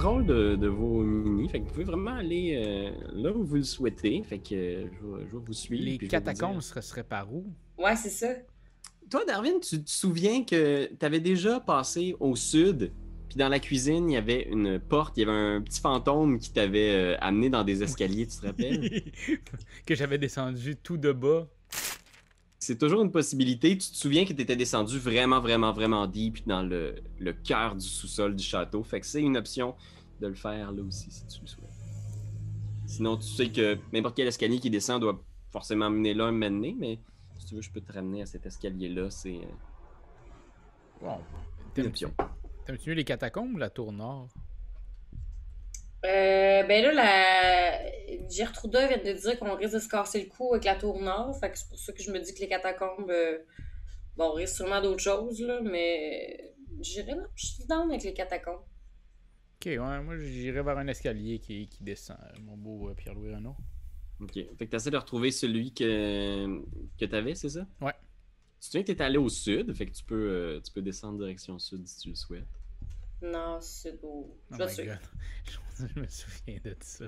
contrôle de, de vos mini. Fait que vous pouvez vraiment aller euh, là où vous le souhaitez. Fait que euh, je, vais, je vais vous suivre. Les catacombes seraient, seraient par où? Ouais, c'est ça. Toi, Darwin, tu te souviens que tu avais déjà passé au sud, puis dans la cuisine, il y avait une porte, il y avait un petit fantôme qui t'avait euh, amené dans des escaliers, tu te rappelles? que j'avais descendu tout de bas. C'est toujours une possibilité. Tu te souviens que tu étais descendu vraiment, vraiment, vraiment deep dans le, le cœur du sous-sol du château. Fait que c'est une option de le faire là aussi, si tu le souhaites. Sinon, tu sais que n'importe quel escalier qui descend doit forcément mener là un donné, mais si tu veux, je peux te ramener à cet escalier-là. C'est euh, Bon. une T'aimes-tu les catacombes ou la tour nord? Euh, ben là, la... Gertruda vient de dire qu'on risque de se casser le cou avec la tour nord. Fait que c'est pour ça que je me dis que les catacombes, euh, bon, on risque sûrement d'autres choses, là, mais j'irai là, je suis down avec les catacombes. Ok, ouais, moi j'irais vers un escalier qui, qui descend, euh, mon beau euh, Pierre-Louis Renaud. Ok. Fait que tu essaies de retrouver celui que, que tu avais, c'est ça? Ouais. Tu te souviens que tu allé au sud, fait que tu peux, euh, tu peux descendre direction sud si tu le souhaites. Non, c'est beau. Je Oh me souviens de ça.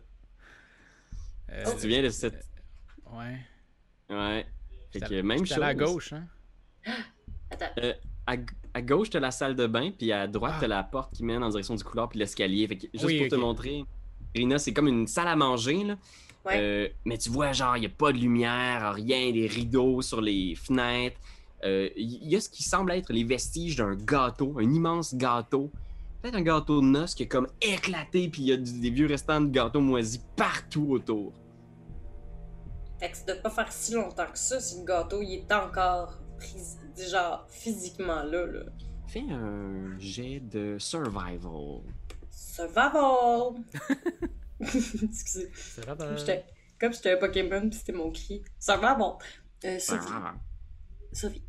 Euh, Tu te souviens de cette. Ouais. Ouais. Fait que même chose. à la gauche, hein? Attends. À, à gauche, t'as la salle de bain, puis à droite, Ah. t'as la porte qui mène en direction du couloir, puis l'escalier. Fait que juste Oui, pour te montrer, Rina, c'est comme une salle à manger, là. Ouais. Euh, mais tu vois, genre, il n'y a pas de lumière, rien, des rideaux sur les fenêtres. Euh, Il y a ce qui semble être les vestiges d'un gâteau, un immense gâteau. Peut-être un gâteau de noces qui est comme éclaté, puis il y a du- des vieux restants de gâteaux moisis partout autour. Fait que ça doit pas faire si longtemps que ça si le gâteau il est encore pris, genre physiquement là. là. Fais un jet de survival. Survival! Excusez. Vrai, Comme j'étais- un Pokémon, puis c'était mon cri. Survival! Euh, survie. Ah. Survie.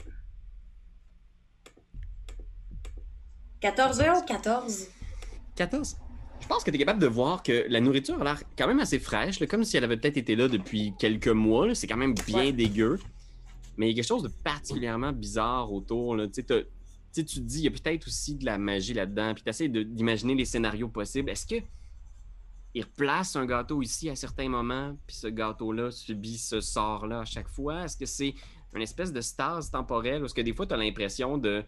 14 heures ou 14? 14. Je pense que tu es capable de voir que la nourriture a l'air quand même assez fraîche, là, comme si elle avait peut-être été là depuis quelques mois. là. C'est quand même bien Ouais. dégueu. Mais il y a quelque chose de particulièrement bizarre autour. là. Tu te dis, il y a peut-être aussi de la magie là-dedans. Puis tu essaies d'imaginer les scénarios possibles. Est-ce que il replace un gâteau ici à certains moments, puis ce gâteau-là subit ce sort-là à chaque fois? Est-ce que c'est une espèce de stase temporelle? Ou est-ce que des fois, tu as l'impression de,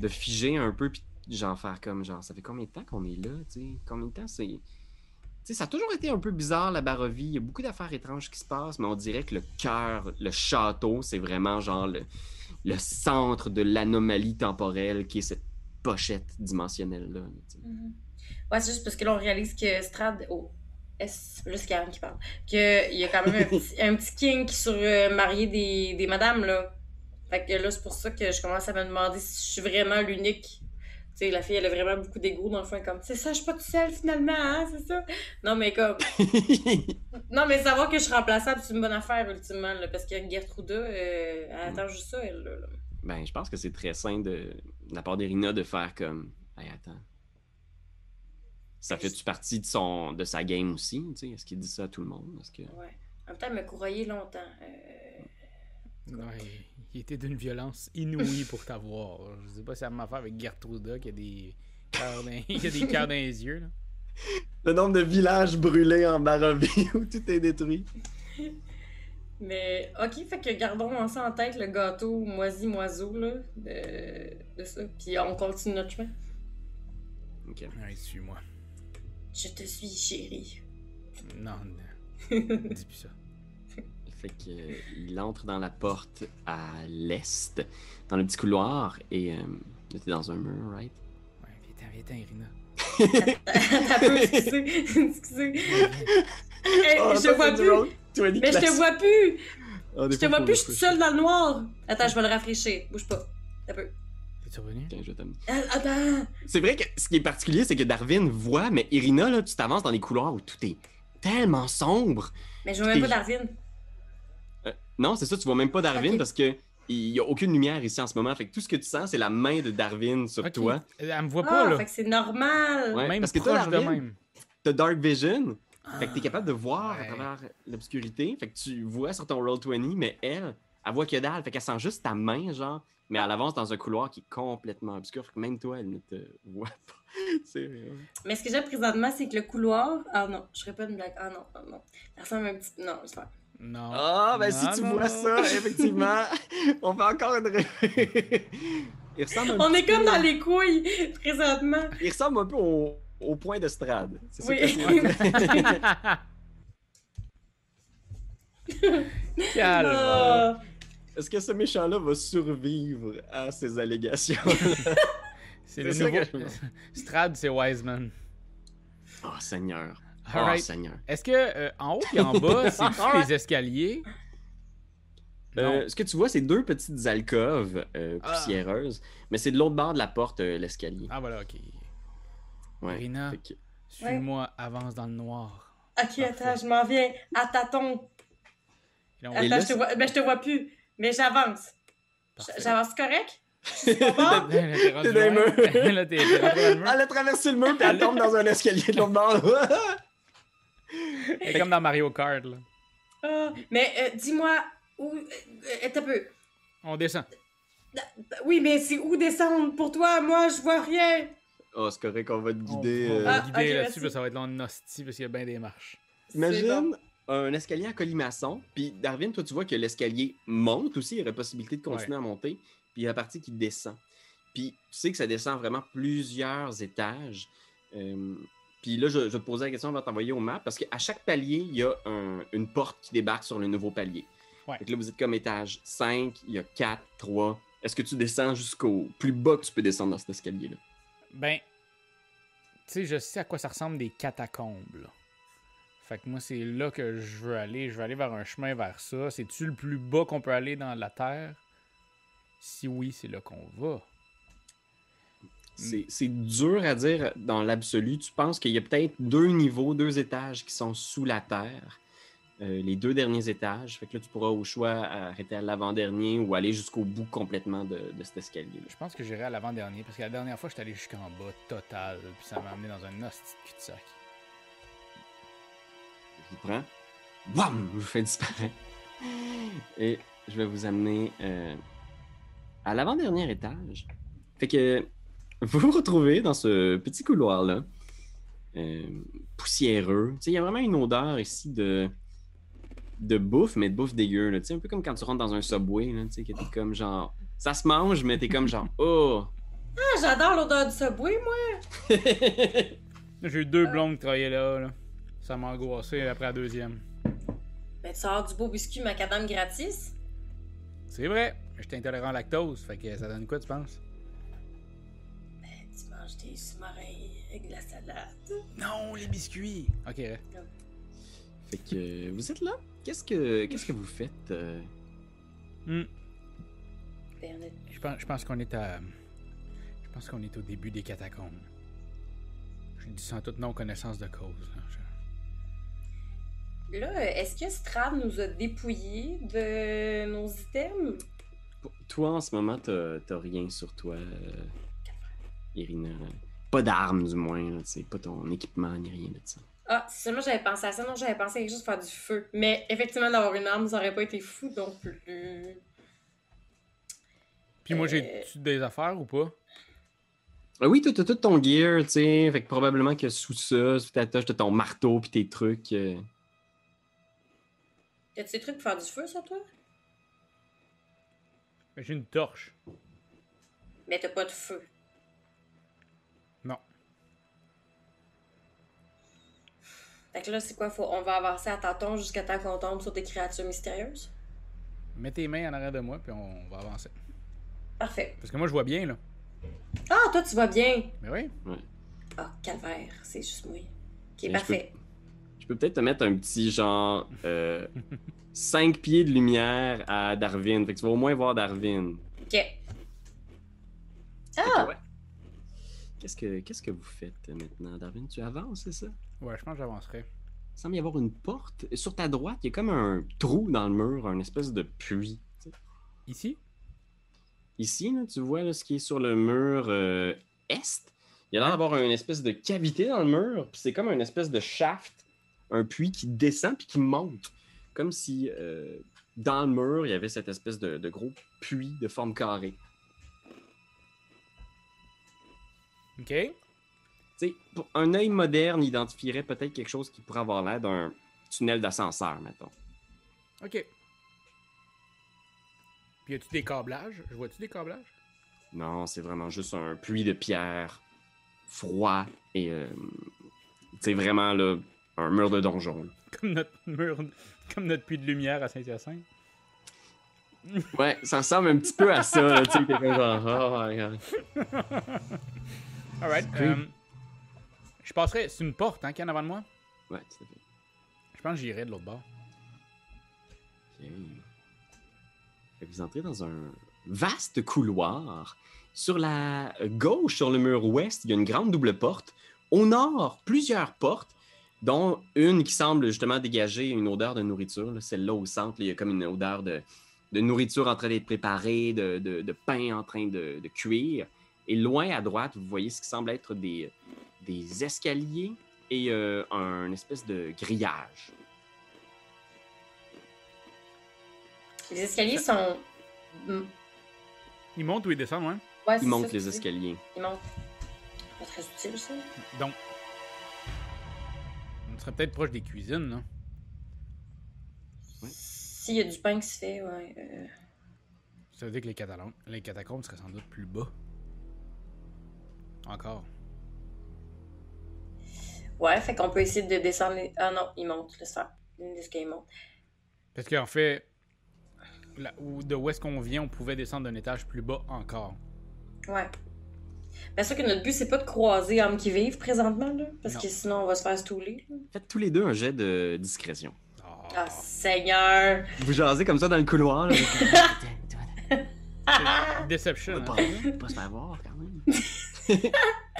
de figer un peu, puis genre faire comme, genre, ça fait combien de temps qu'on est là, tu sais? Combien de temps c'est... Tu sais, ça a toujours été un peu bizarre, la Barovie. Il y a beaucoup d'affaires étranges qui se passent, mais on dirait que le cœur, le château, c'est vraiment genre le, le centre de l'anomalie temporelle qui est cette pochette dimensionnelle-là. sais. Ouais, c'est juste parce que là, on réalise que Strad. Oh, S, là, c'est Karen qui parle. Qu'il y a quand même un petit, un petit kink sur euh, marier des, des madames, là. Fait que là, c'est pour ça que je commence à me demander si je suis vraiment l'unique. Tu sais, la fille, elle a vraiment beaucoup d'ego dans le fond. Comme, c'est ça, je suis pas toute seule finalement, hein, c'est ça? Non, mais comme. Non, mais savoir que je suis remplaçable, c'est une bonne affaire, ultimement, là, parce que Gertruda, euh, elle attend juste ça, elle, là. là. ben, je pense que c'est très sain de, de la part d'Irina de faire comme, hey, attends. Ça fait-tu partie de, son, de sa game aussi? tu sais? Est-ce qu'il dit ça à tout le monde? Est-ce que... Ouais. En même temps, elle m'a courroyé longtemps. Euh, Ouais, il était d'une violence inouïe pour t'avoir. Je sais pas si ça m'a fait avec Gertruda qui a des cœurs dans, qui a des cœurs dans les yeux. Là. Le nombre de villages brûlés en Barovie où tout est détruit. Mais, ok, fait que gardons ça en tête, le gâteau moisi-moiseau, là, de, de ça. Puis on continue notre chemin. Ok. Ouais, suis-moi. Je te suis, chérie. Non, non. Dis plus ça. Fait que, euh, il entre dans la porte à l'est, dans le petit couloir, et euh, t'es dans un mur, right? Ouais, viens-t'en, viens-t'en, Irina. Peu, excusez, excusez. Hey, Oh, je te vois plus. Mais je te vois plus. Je te vois plus, je suis toute seule dans le noir. Attends, je vais le rafraîchir. Bouge pas. T'as peu. Revenu? Tiens, je vais t'amener. Ah, Attends. C'est vrai que ce qui est particulier, c'est que Darwin voit, mais Irina, là, tu t'avances dans les couloirs où tout est tellement sombre. Mais je vois même pas Darwin. Non, c'est ça, tu vois même pas Darwin parce que il y a aucune lumière ici en ce moment. Fait que tout ce que tu sens, c'est la main de Darwin sur toi. Elle me voit pas, Ah, là. fait que c'est normal. Ouais, même parce que toi, proche de Darwin, même. T'as Dark Vision. Fait que t'es capable de voir à travers l'obscurité. Fait que tu vois sur ton Roll20, mais elle, elle voit que dalle. Fait qu'elle sent juste ta main, genre, Mais elle avance dans un couloir qui est complètement obscur. fait que Même toi, elle ne te voit pas. C'est vrai. Mais ce que j'ai présentement, c'est que le couloir. Ah non, je ferais pas une blague. Ah non, ah non. Ça ressemble à un petit. Non, je sais pas. Non. Ah, ben si tu non, vois non. ça, effectivement, on fait encore une ré- Il ressemble un On est comme dans les couilles, présentement. Il ressemble un peu au, au point de Strad. C'est ça Oui. Calme. Ah. Est-ce que ce méchant-là va survivre à ces allégations? C'est le ça nouveau. Strad, c'est Wiseman. Oh, Seigneur. Oh, Alright. Seigneur. Est-ce que euh, en haut et en bas, c'est les escaliers? Euh, ce que tu vois, c'est deux petites alcôves euh, Ah. poussiéreuses, mais c'est de l'autre bord de la porte, euh, l'escalier. Ah voilà, ok. Ouais. Fait que- suis-moi, avance dans le noir. Ok, attends, je m'en viens. À tâtons. Et là, on- Et Attends, là, je te vois. Ben, je te vois plus. Mais j'avance. J'avance correct? Je suis pas? Bon? Là, t'es dans le mur. Elle a traversé le mur puis elle tombe dans un escalier de l'autre bord. Elle est comme dans Mario Kart, là. Ah, mais euh, dis-moi, où. Euh, t'as peu. On descend. Oui, mais c'est où descendre? Pour toi? Moi, je vois rien. oh, c'est correct, on va te On, guider. on euh, va Ah, guider ok, là-dessus, merci. parce que ça va être long de hostie, parce qu'il y a bien des marches. C'est Imagine bon. un escalier à colimaçon, puis Darwin, toi, tu vois que l'escalier monte aussi, il y aurait possibilité de continuer à monter, puis il y a la partie qui descend. Puis tu sais que ça descend vraiment plusieurs étages. Euh, puis là, je, je vais te poser la question, on va t'envoyer au map, parce qu'à chaque palier, il y a un- une porte qui débarque sur le nouveau palier. Ouais. Fait que là, vous êtes comme étage 5, il y a 4, 3. Est-ce que tu descends jusqu'au plus bas que tu peux descendre dans cet escalier-là? Ben, tu sais, je sais à quoi ça ressemble des catacombes, là. Fait que moi, c'est là que je veux aller. Je veux aller vers un chemin vers ça. C'est-tu le plus bas qu'on peut aller dans la Terre? Si oui, c'est là qu'on va. C'est dur à dire dans l'absolu. Tu penses qu'il y a peut-être deux niveaux, deux étages qui sont sous la terre. Euh, les deux derniers étages. Fait que là, tu pourras au choix arrêter à l'avant-dernier ou aller jusqu'au bout complètement de, de cet escalier-là. Je pense que j'irai à l'avant-dernier, parce que la dernière fois, j'étais allé jusqu'en bas, total, puis ça m'a amené dans un hostie de cul-de-sac. Je vous prends. Bam! Je vous fais disparaître. Et je vais vous amener euh, à l'avant-dernier étage. Fait que vous vous retrouvez dans ce petit couloir-là, euh, poussiéreux. Il y a vraiment une odeur ici de, de bouffe, mais de bouffe dégueu. là. Tu sais, un peu comme quand tu rentres dans un subway, là, tu sais, que t'es comme genre. Ça se mange, mais t'es comme genre. Oh! Ah, j'adore l'odeur du subway, moi. J'ai eu deux blondes qui travaillaient là, là. Ça m'a angoissé après la deuxième. Mais tu sors du beau biscuit macadam gratis? C'est vrai, j'étais intolérant au lactose, fait que ça donne quoi, tu penses? Tu manges des sous-marins avec de la salade. Non, les biscuits! Ok, ouais. Fait que euh, vous êtes là? Qu'est-ce que, qu'est-ce que vous faites? euh? Hmm. Ben, Je pense, je pense qu'on est à. Je pense qu'on est au début des catacombes. Je dis sans toute non-connaissance de cause. là. Je- Là, est-ce que Strad nous a dépouillés de nos items? Toi, en ce moment, t'as t'as rien sur toi, euh, Irina. Pas d'armes, du moins. là, tu sais, pas ton équipement ni rien de ça. Ah, si seulement j'avais pensé à ça, non, j'avais pensé à quelque chose de faire du feu. Mais effectivement, d'avoir une arme, ça aurait pas été fou non plus. Puis moi, Euh. j'ai-tu des affaires ou pas? Ah oui, t'as tout ton gear, tu sais. Fait que probablement que sous ça, sous ta toche, t'as ton marteau puis tes trucs. euh. T'as-tu des trucs pour faire du feu sur toi? J'ai une torche. Mais t'as pas de feu. Fait que là, c'est quoi? Faut... On va avancer à tâtons jusqu'à temps qu'on tombe sur des créatures mystérieuses? Mets tes mains en arrière de moi, puis on va avancer. Parfait. Parce que moi, je vois bien, là. Ah, toi, tu vas bien! Mais oui. Ah, calvaire, c'est juste moi. Ok, je parfait. Je peux peut-être te mettre un petit genre 5 pieds de lumière à Darwin. Fait que tu vas au moins voir Darwin. Ok. Ah! ouais. Qu'est-ce que, qu'est-ce que vous faites euh, maintenant, Darwin? Tu avances, c'est ça? Ouais, je pense que j'avancerai. Il semble y avoir une porte. Sur ta droite, il y a comme un trou dans le mur, un espèce de puits. Ici? Ici, là, tu vois là, ce qui est sur le mur euh, est. Il y a l'air d'avoir une espèce de cavité dans le mur, puis c'est comme une espèce de shaft, un puits qui descend puis qui monte. Comme si euh, dans le mur, il y avait cette espèce de, de gros puits de forme carrée. OK. Pour un œil moderne identifierait peut-être quelque chose qui pourrait avoir l'air d'un tunnel d'ascenseur, mettons. Ok. Puis y a-tu des câblages? Je vois-tu des câblages? Non, c'est vraiment juste un puits de pierre froid et euh, c'est vraiment là un mur de donjon. Comme notre mur, comme notre puits de lumière à Saint-Hyacinthe. Ouais, ça ressemble un petit peu à ça, tu sais, genre, oh, regarde. Alright. Ok. C'est une porte, hein, qu'il y a en avant de moi? Ouais, tout à fait. Je pense que j'irai de l'autre bord. Vous entrez dans un vaste couloir. Sur la gauche, sur le mur ouest, il y a une grande double porte. Au nord, plusieurs portes, dont une qui semble justement dégager une odeur de nourriture. là. Celle-là au centre, là, il y a comme une odeur de, de nourriture en train d'être préparée, de, de- de pain en train de cuire. Et loin à droite, vous voyez ce qui semble être des, des escaliers et euh, un espèce de grillage. Les escaliers sont. Ils montent ou ils descendent, ouais? Ouais, c'est Il monte ça, les escaliers. Ils montent. Pas très utile, ça. Donc. On serait peut-être proche des cuisines, là. S'il y a du pain qui se fait, ouais. euh, Ça veut dire que les, catalans, les catacombes seraient sans doute plus bas. Encore. Ouais, fait qu'on peut essayer de descendre les. Ah non, ils montent, laisse faire. Les escaliers montent. Parce qu'en fait, là, où- de où est-ce qu'on vient, on pouvait descendre d'un étage plus bas encore. Ouais. Bien sûr que notre but, c'est pas de croiser hommes qui vivent présentement, là. Parce Non. que sinon, on va se faire stouler. Faites tous les deux un jet de discrétion. Ah. Ah, Seigneur! Vous jasez comme ça dans le couloir. Là, Deception. On va hein? pas, pas se faire voir quand même.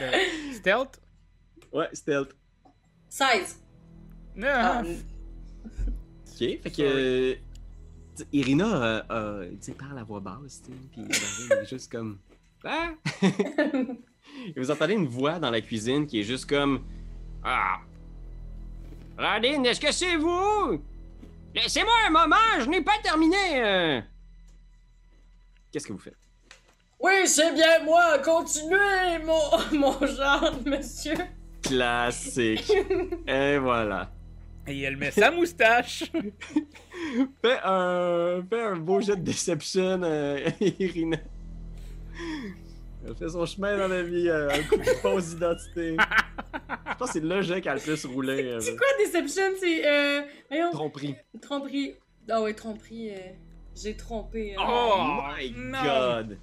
Euh, stealth? Ouais, stealth. 16! Ah, Ok, fait que. Irina, euh, euh, tu sais, parle à voix basse, puis elle est juste comme. Ah! Et vous entendez une voix dans la cuisine qui est juste comme. Ah! Radine, est-ce que c'est vous? Laissez-moi un moment, je n'ai pas terminé! euh. Qu'est-ce que vous faites? Oui, c'est bien moi! Continuez, mon, mon genre, monsieur! Classique. Et voilà. Et elle met sa moustache. Fais un, fais un beau jet de déception, euh, Irina. Elle fait son chemin dans la vie, euh, un coup de fausse identité. Je pense que c'est le jet qui a le plus roulé. euh, C'est quoi Deception? C'est. Euh. Voyons. Tromperie. Tromperie. Ah ouais, tromperie. euh, J'ai trompé. euh. Oh, my non. god!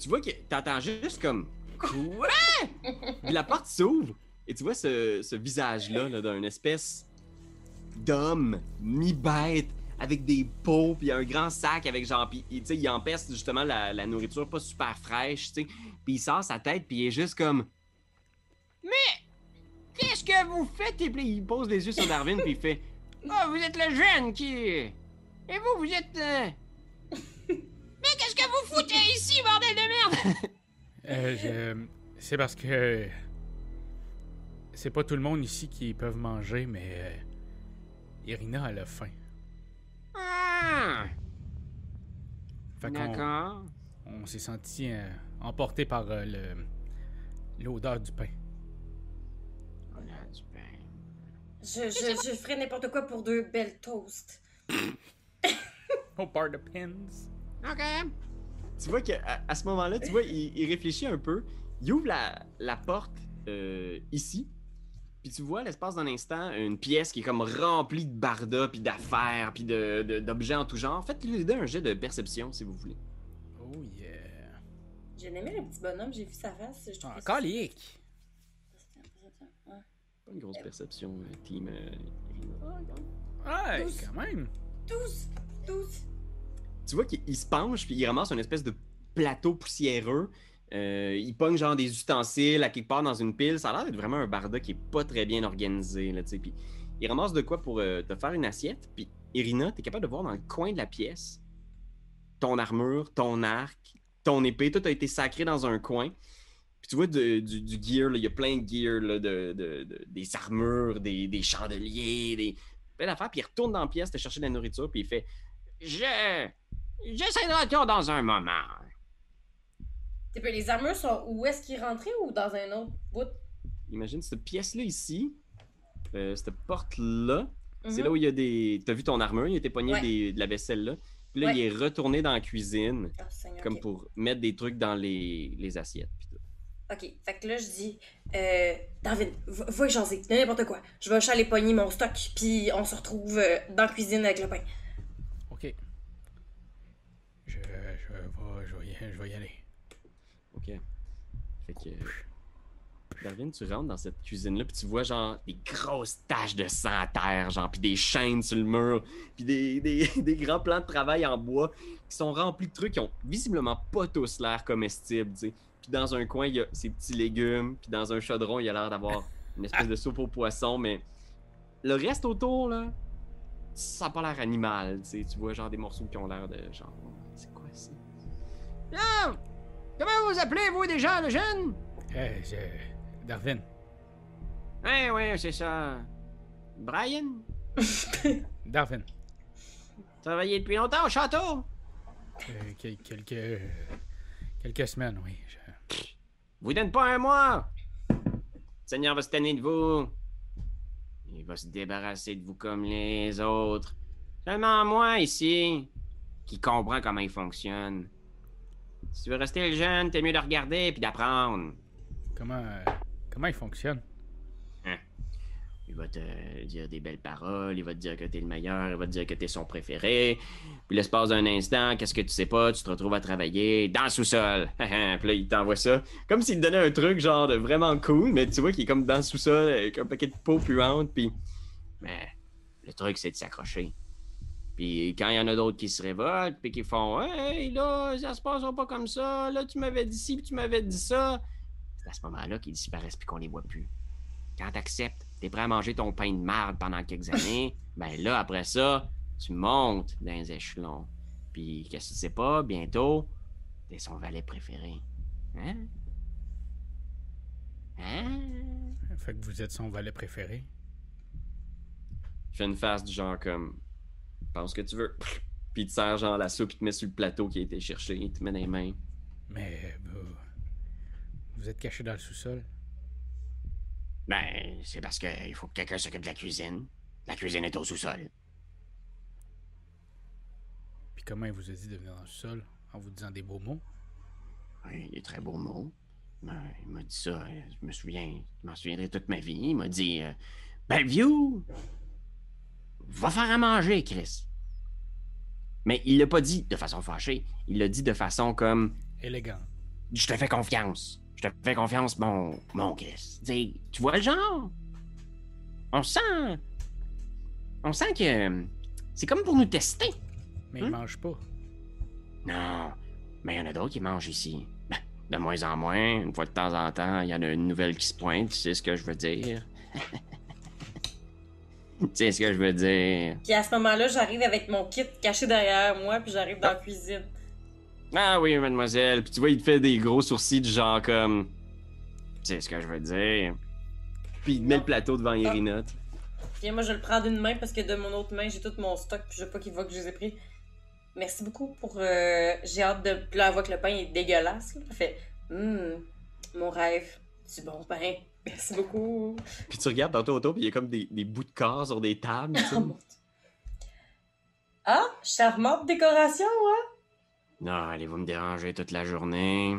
Tu vois que t'entends juste comme. Quoi? Puis la porte s'ouvre et tu vois ce, ce visage-là là, d'un espèce d'homme mi-bête avec des peaux puis un grand sac avec genre. Puis tu sais, il empeste justement la, la nourriture pas super fraîche, tu sais. Puis il sort sa tête puis il est juste comme. Mais! Qu'est-ce que vous faites? Et puis il pose les yeux sur Darwin puis il fait. Ah, vous êtes le jeune qui. Et vous, vous êtes. euh, Mais qu'est-ce que vous foutez ici, bordel de merde? Euh, je- C'est parce que. C'est pas tout le monde ici qui peuvent manger, mais. euh, Irina, elle a faim. Ah, d'accord. on s'est senti euh, emporté par euh, le l'odeur du pain. On a du pain. Je, je, je ferais n'importe quoi pour deux belles toasts. Oh, par the pins. Ok. Tu vois qu'à à ce moment-là, tu vois, il, il réfléchit un peu. Il ouvre la, la porte euh, ici. Puis tu vois, l'espace d'un instant, une pièce qui est comme remplie de bardas, puis d'affaires, puis de- de- d'objets en tout genre. Faites-lui un jet de perception, si vous voulez. Oh yeah. J'ai aimé le petit bonhomme, j'ai vu sa face. Je trouve Ah, que ça- calique. Ouais. Pas une grosse perception, euh, team. euh, Irina. Ouais, quand même. 12! 12! Tu vois qu'il il se penche puis il ramasse une espèce de plateau poussiéreux. Euh, il pogne genre des ustensiles à quelque part dans une pile. Ça a l'air d'être vraiment un barda qui est pas très bien organisé. Là, puis il ramasse de quoi pour euh, te faire une assiette. Puis Irina, tu es capable de voir dans le coin de la pièce ton armure, ton arc, ton épée. Tout a été sacré dans un coin. Puis tu vois du, gear, il y a plein de gear, là, de, de- de- des armures, des, des chandeliers, des plein d'affaires. Puis il retourne dans la pièce te chercher de la nourriture. Puis il fait Je. J'essaie de retour dans un moment. T'es peu, les armures sont où? Est-ce qu'ils rentraient ou dans un autre bout? Imagine cette pièce-là ici, euh, cette porte-là. C'est Mhm. là où il y a des. T'as vu ton armure, il était pogné Ouais. des- de la vaisselle là. Puis là, Ouais. il est retourné dans la cuisine, Seigneur, comme pour mettre des trucs dans les, les assiettes. puis tout. Ok, fait que là, je dis, euh, David, va va jaser, n'importe quoi. Je vais aller pogner mon stock, puis on se retrouve euh, dans la cuisine avec le pain. Je, je, vais, je, vais y, je vais y aller. Ok. Fait que. Darwin, tu rentres dans cette cuisine-là, puis tu vois genre des grosses taches de sang à terre, genre, puis des chaînes sur le mur, puis des, des, des grands plans de travail en bois qui sont remplis de trucs qui ont visiblement pas tous l'air comestibles, tu sais. Puis dans un coin, il y a ces petits légumes, puis dans un chaudron, il y a l'air d'avoir une espèce de soupe aux poissons, mais le reste autour, là, ça a pas l'air animal, tu sais. Tu vois genre des morceaux qui ont l'air de genre. Comment vous appelez, vous, déjà, le jeune? Eh, je... Darwin. Ouais, ouais, c'est ça. Brian? Darwin. Travaillé depuis longtemps au château? Euh, quel- quelques... Quelques semaines, oui. je- Vous donne pas un mois! Le Seigneur va se tanner de vous. Il va se débarrasser de vous comme les autres. Seulement moi, ici, qui comprend comment il fonctionne. Si tu veux rester le jeune, t'es mieux de regarder puis d'apprendre. Comment... euh, Comment il fonctionne? Il va te dire des belles paroles, il va te dire que t'es le meilleur, il va te dire que t'es son préféré. Puis l'espace d'un instant, qu'est-ce que tu sais pas, tu te retrouves à travailler dans le sous-sol. puis là, il t'envoie ça. Comme s'il te donnait un truc genre de vraiment cool, mais tu vois qu'il est comme dans le sous-sol avec un paquet de peau puante, puis... Mais le truc, c'est de s'accrocher. Puis quand il y en a d'autres qui se révoltent, puis qui font « Hey, là, ça se passera pas comme ça, là, tu m'avais dit ci, puis tu m'avais dit ça. » C'est à ce moment-là qu'ils disparaissent puis qu'on les voit plus. Quand t'acceptes, t'es prêt à manger ton pain de marde pendant quelques années, ben là, après ça, tu montes dans les échelons. Puis, qu'est-ce que tu sais pas, bientôt, t'es son valet préféré. Hein? Hein? Fait que vous êtes son valet préféré? Je fais une face du genre comme, pense que tu veux. Puis il te sert genre la soupe, il te met sur le plateau qui a été cherché, il te met dans les mains. Mais vous... Vous êtes caché dans le sous-sol? Ben, c'est parce qu'il faut que quelqu'un s'occupe de la cuisine. La cuisine est au sous-sol. Puis comment il vous a dit de venir dans le sous-sol en vous disant des beaux mots? Oui, est très beau mot. Ben, il m'a dit ça, euh, je me souviens, je m'en souviendrai toute ma vie. Il m'a dit euh, Bellevue, va faire à manger, Chris. Mais il l'a pas dit de façon fâchée. Il l'a dit de façon comme Élégant. Je te fais confiance. Je te fais confiance, mon, mon Chris. Tu vois le genre? On sent. On sent que. euh, C'est comme pour nous tester. Mais Hmm? il mange pas. Non, mais il y en a d'autres qui mangent ici. Ben, de moins en moins, une fois de temps en temps, il y en a une nouvelle qui se pointe, tu sais ce que je veux dire. tu sais ce que je veux dire. Puis à ce moment-là, j'arrive avec mon kit caché derrière moi, puis j'arrive dans la cuisine. Ah oui, mademoiselle. Puis tu vois, il te fait des gros sourcils du genre comme. Tu sais ce que je veux dire. Puis il te met le plateau devant Irina. Puis moi, je le prends d'une main parce que de mon autre main, j'ai tout mon stock, puis je veux pas qu'il voit que je les ai pris. Merci beaucoup pour. euh, J'ai hâte de. Puis là, elle voit que le pain est dégueulasse. Là. Elle fait Hum, mon rêve, du bon pain. Merci beaucoup. Puis tu regardes tantôt autour, puis il y a comme des, des bouts de corps sur des tables. Ah, charmante décoration, hein? non, allez-vous me déranger toute la journée?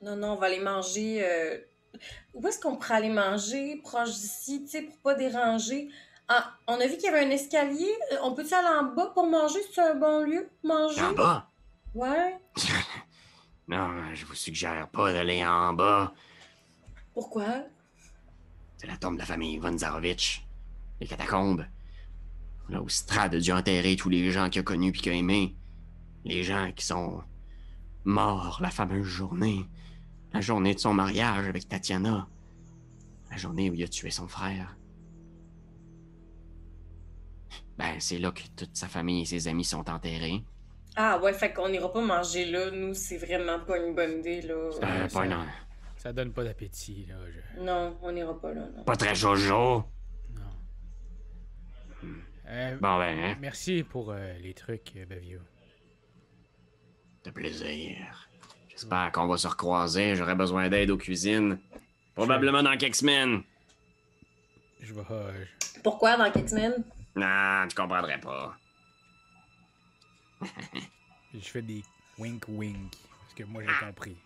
Non, non, on va aller manger. euh, Où est-ce qu'on pourrait aller manger proche d'ici, tu sais, pour pas déranger? Ah, on a vu qu'il y avait un escalier. Euh, On peut-tu aller en bas pour manger? C'est un bon lieu pour manger? En bas? Ouais. Non, je vous suggère pas d'aller en bas. Pourquoi? C'est la tombe de la famille Von Zarovitch. Les catacombes. Là où Strad a dû enterrer tous les gens qu'il a connus puis qu'il a aimés. Les gens qui sont morts la fameuse journée. La journée de son mariage avec Tatiana. La journée où il a tué son frère. Ben, c'est là que toute sa famille et ses amis sont enterrés. Ah ouais, fait qu'on ira pas manger là. Nous, c'est vraiment pas une bonne idée, là. Euh, pas, non, Ça donne pas d'appétit, là. je- Non, on ira pas là, non. pas très jojo. Non. Euh, Bon, ben, hein, Merci pour euh, les trucs, euh, Bavio. de plaisir. Je J'espère qu'on va se recroiser. J'aurai besoin d'aide aux cuisines. Probablement dans quelques semaines. Je vais. Pourquoi dans quelques semaines? Non, tu comprendrais pas. je fais des wink wink. Parce que moi j'ai compris.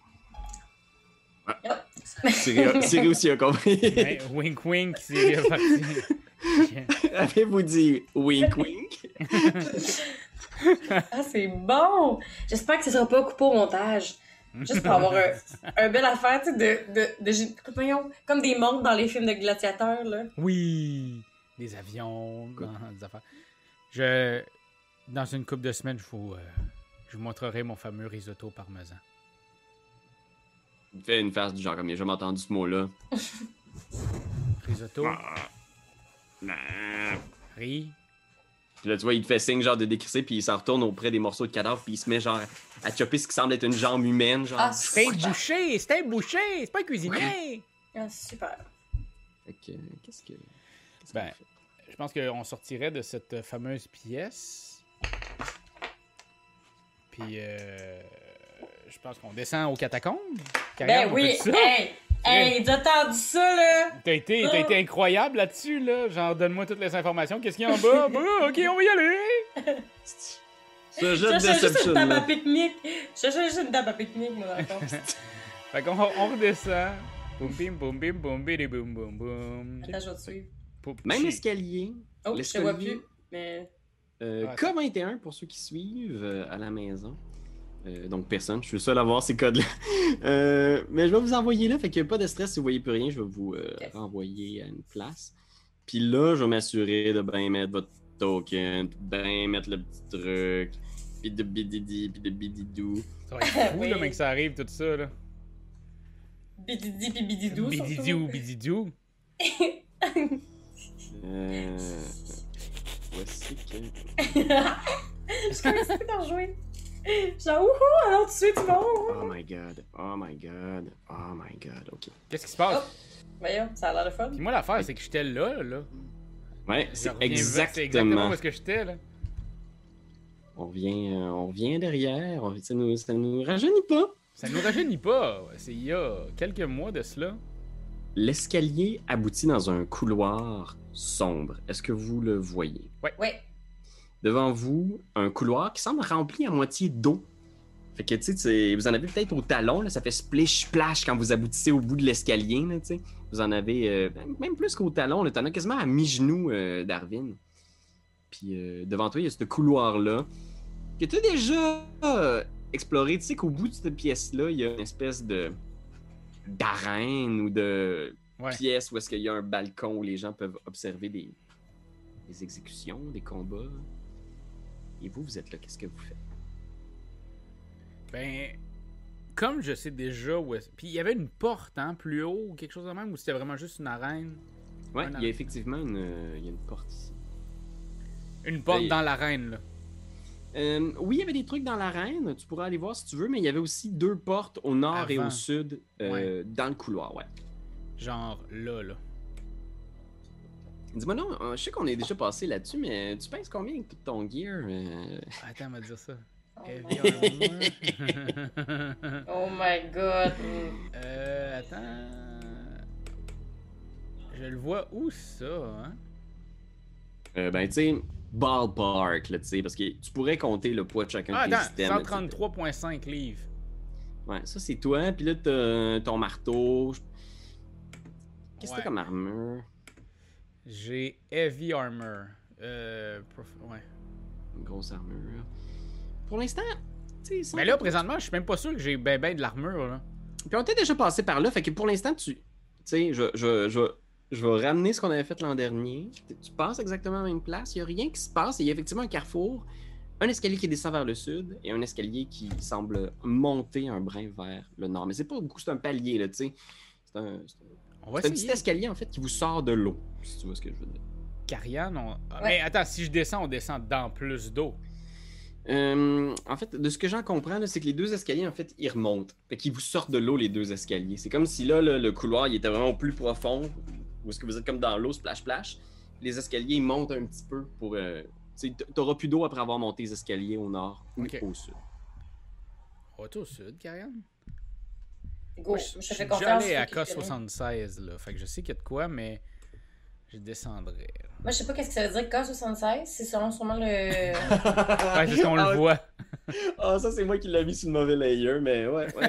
Siri, Siri aussi a compris. Ouais, wink wink, c'est reparti. Avez-vous dit wink wink? Ah, c'est bon! J'espère que ça sera pas coupé au montage. Juste pour avoir un, un bel affaire, tu sais, de, de, de, comme des montres dans les films de gladiateurs, là. Oui, des avions, dans- des affaires. Je, dans une couple de semaines, je vous, euh, je vous montrerai mon fameux risotto parmesan. Il fait une face du genre comme il a jamais entendu ce mot-là. Risotto, Ah. Non. riz. Puis là, tu vois, il te fait signe genre de décrisser, puis il s'en retourne auprès des morceaux de cadavre, puis il se met genre à chopper ce qui semble être une jambe humaine, genre. Ah, C'est un boucher, c'est un boucher, c'est pas un cuisinier. Ah, super. Fait que, qu'est-ce que. Ben? Je pense qu'on sortirait de cette fameuse pièce. Puis, euh, je pense qu'on descend aux catacombes. Carrière, Ben oui! Hey! Hey, t'as entendu ça, là? T'as été, t'as été incroyable là-dessus, là. Genre, donne-moi toutes les informations. Qu'est-ce qu'il y a en bas? Bah, ok, on va y aller. Ce Je jeu de juste une table à pique-nique. Je juste une table à pique-nique, moi, dans le fond. Fait qu'on on redescend. Boum, bim, boum, bim, boum, bidi, boum, boum, boum. Attends, je vais te suivre. Même escalier. Oh, je te vois plus. Mais. Euh, Ah, K21 pour ceux qui suivent euh, à la maison. Euh, donc personne, je suis le seul à voir ces codes-là. Euh, mais je vais vous envoyer là, fait que pas de stress si vous voyez plus rien, je vais vous euh, renvoyer à une place. Puis là, je vais m'assurer de bien mettre votre token, de bien mettre le petit truc, puis de bididi, puis de bididou. Ça va être fou, Oui. là, mais que ça arrive, tout ça, là. Bididi pis bididou. Bididou, bididou. Euh... Voici que... Je connaissais pas d'en jouer? Genre, wouhou, alors tout de suite, tu vas. Oh my god, oh my god, oh my god, ok. Qu'est-ce qui se passe? Voyons, ça a l'air de fun. Puis moi, l'affaire, c'est que j'étais là, là. Ouais, c'est exactement exactement. où est-ce que j'étais, là. On vient, euh, on vient derrière, on- ça nous, ça nous rajeunit pas. Ça nous rajeunit pas. C'est il y a quelques mois de cela. L'escalier aboutit dans un couloir sombre. Est-ce que vous le voyez? Ouais. Devant vous, un couloir qui semble rempli à moitié d'eau. Fait que, tu sais, vous en avez peut-être au talon, là, ça fait splish-splash quand vous aboutissez au bout de l'escalier, là, tu sais. Vous en avez euh, même plus qu'au talon, là, t'en as quasiment à mi-genou, euh, Darwin. Puis euh, devant toi, il y a ce couloir-là que tu as déjà exploré. Tu sais qu'au bout de cette pièce-là, il y a une espèce de d'arène ou de Ouais. pièce où est-ce qu'il y a un balcon où les gens peuvent observer des, des exécutions, des combats. Et vous, vous êtes là, qu'est-ce que vous faites? Ben, comme je sais déjà où est Puis il y avait une porte, hein, plus haut, ou quelque chose de même, ou c'était vraiment juste une arène? Ouais, il y a effectivement une, euh, il y a une porte ici. Une porte Ben, dans l'arène, là. Euh, oui, il y avait des trucs dans l'arène, tu pourrais aller voir si tu veux, mais il y avait aussi deux portes au nord et au sud euh, dans le couloir, ouais. Genre là, là. Dis-moi non, euh, je sais qu'on est déjà passé là-dessus, mais tu penses combien avec tout ton gear? euh? Attends, on va dire ça. Oh Heavy my-. Oh my god. euh, attends. Je le vois où ça, hein? Euh, ben, tu sais, ballpark, là, tu sais, parce que tu pourrais compter le poids de chacun Ah, de tes attends, items. là, tu sais. 133.5 livres. Ouais, ça c'est toi, puis là t'as ton marteau. Qu'est-ce que Ouais. t'as comme armure? J'ai Heavy Armor. Euh, ouais. Une grosse armure. Pour l'instant, tu sais, Mais là, présentement, je suis même pas sûr que j'ai ben ben de l'armure, là. Puis on était déjà passé par là, fait que pour l'instant, tu. Tu sais, je, je, je, je vais ramener ce qu'on avait fait l'an dernier. Tu passes exactement à la même place, il n'y a rien qui se passe, il y a effectivement un carrefour, un escalier qui descend vers le sud, et un escalier qui semble monter un brin vers le nord. Mais c'est pas beaucoup, c'est un palier, là, tu sais. C'est un, c'est un- On va c'est un petit escalier, en fait, qui vous sort de l'eau, si tu vois ce que je veux dire. Carian, on... ah, Ouais. Mais attends, si je descends, on descend dans plus d'eau. Euh, en fait, de ce que j'en comprends, c'est que les deux escaliers, en fait, ils remontent. Fait qu'ils vous sortent de l'eau, les deux escaliers. C'est comme si là, le couloir, il était vraiment plus profond. Ou est-ce que vous êtes comme dans l'eau, splash, splash. Les escaliers, ils montent un petit peu pour. Euh, T'auras plus d'eau après avoir monté les escaliers au nord ou au sud. On va au sud, Carian? Go, Moi, je, je te je fais suis déjà confiance. allé à faut qu'il connaisse. K76, là. Fait que je sais qu'il y a de quoi, mais je descendrai. Moi, je sais pas qu'est-ce que ça veut dire K76. C'est selon sûrement le. Ouais, c'est ce qu'on Ah, le voit. Ah, ça, c'est moi qui l'ai mis sur le mauvais layer, mais ouais, ouais.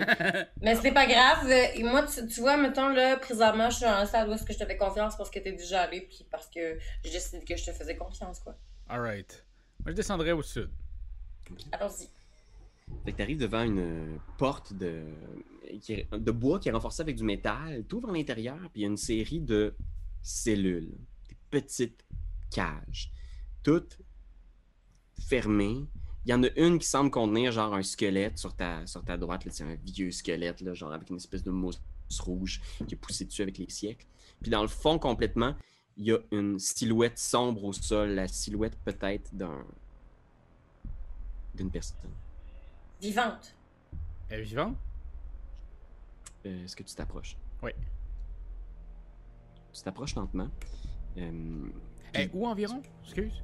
Mais c'est pas grave. Et moi, tu, tu vois, mettons, là, présentement, je suis à un stade où est-ce que je te fais confiance parce que t'es déjà allé, puis parce que j'ai décidé que je te faisais confiance, quoi. Alright. Moi, je descendrai au sud. Allons-y. Fait que t'arrives devant une euh, porte de, bois qui est renforcée avec du métal. T'ouvres à l'intérieur, puis il y a une série de cellules, des petites cages, toutes fermées. Il y en a une qui semble contenir genre un squelette sur ta, droite. C'est un vieux squelette, genre avec une espèce de mousse rouge qui est poussée dessus avec les siècles. Puis dans le fond, complètement, il y a une silhouette sombre au sol, la silhouette peut-être d'un d'une personne. Vivante. Elle est vivante? Euh, Est-ce que tu t'approches? Oui. Tu t'approches lentement. Euh, Eh, où environ? Excuse?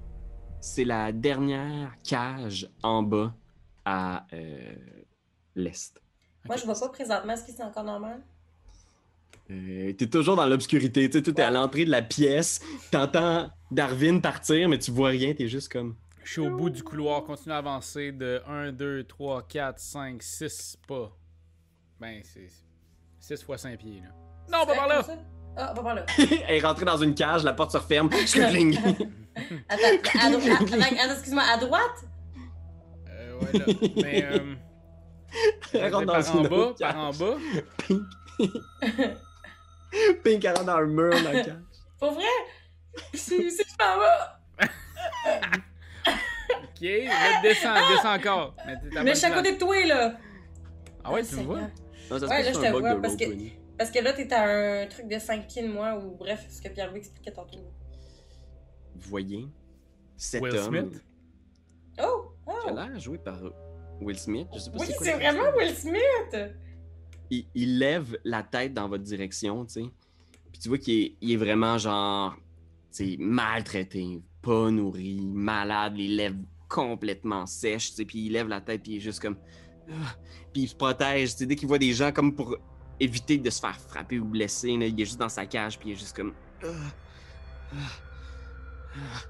c'est la dernière cage en bas à euh, l'est. Moi, je vois pas présentement. Est-ce que c'est encore normal? Euh, T'es toujours dans l'obscurité. Tu sais, tout est à l'entrée de la pièce. T'entends Darwin partir, mais tu vois rien. T'es juste comme. Je suis au bout du couloir, continue à avancer de 1, 2, 3, 4, 5, 6 pas. Ben, c'est 6 fois 5 pieds, là. Non, pas C'est par là! Ah, pas par là. Elle est rentrée dans une cage, la porte se referme. Skling! Attends, à, excuse-moi, à droite? Euh, ouais, là. Mais, euh. Elle rentre par dans une bas, par en bas. Pink. Pink, elle rentre dans le mur, dans la cage. Pour vrai? Si, si je m'en vais. Ok, là, descends, descends encore. Mais, Mais je suis à côté de toi, là. Ah ouais, Oh, tu me vois? Non, ça Ouais, là, je c'est te vois, parce que-. Parce que là, t'es à un truc de 5 pieds de moi, ou bref, ce que Pierre-Louis expliquait tantôt. Vous voyez cet Will homme Smith? Oh! qui a Oh! l'air joué par Will Smith. Je sais pas Oui, c'est vraiment. Will Smith! il, il lève la tête dans votre direction, tu sais. Puis tu vois qu'il est, il est vraiment genre, tu sais, maltraité, pas nourri, malade, les lèvres complètement sais. Puis il lève la tête, puis il est juste comme. Ah. Puis il se protège, tu sais. Dès qu'il voit des gens comme pour éviter de se faire frapper ou blesser, là, il est juste dans sa cage, puis il est juste comme. Ah. Ah.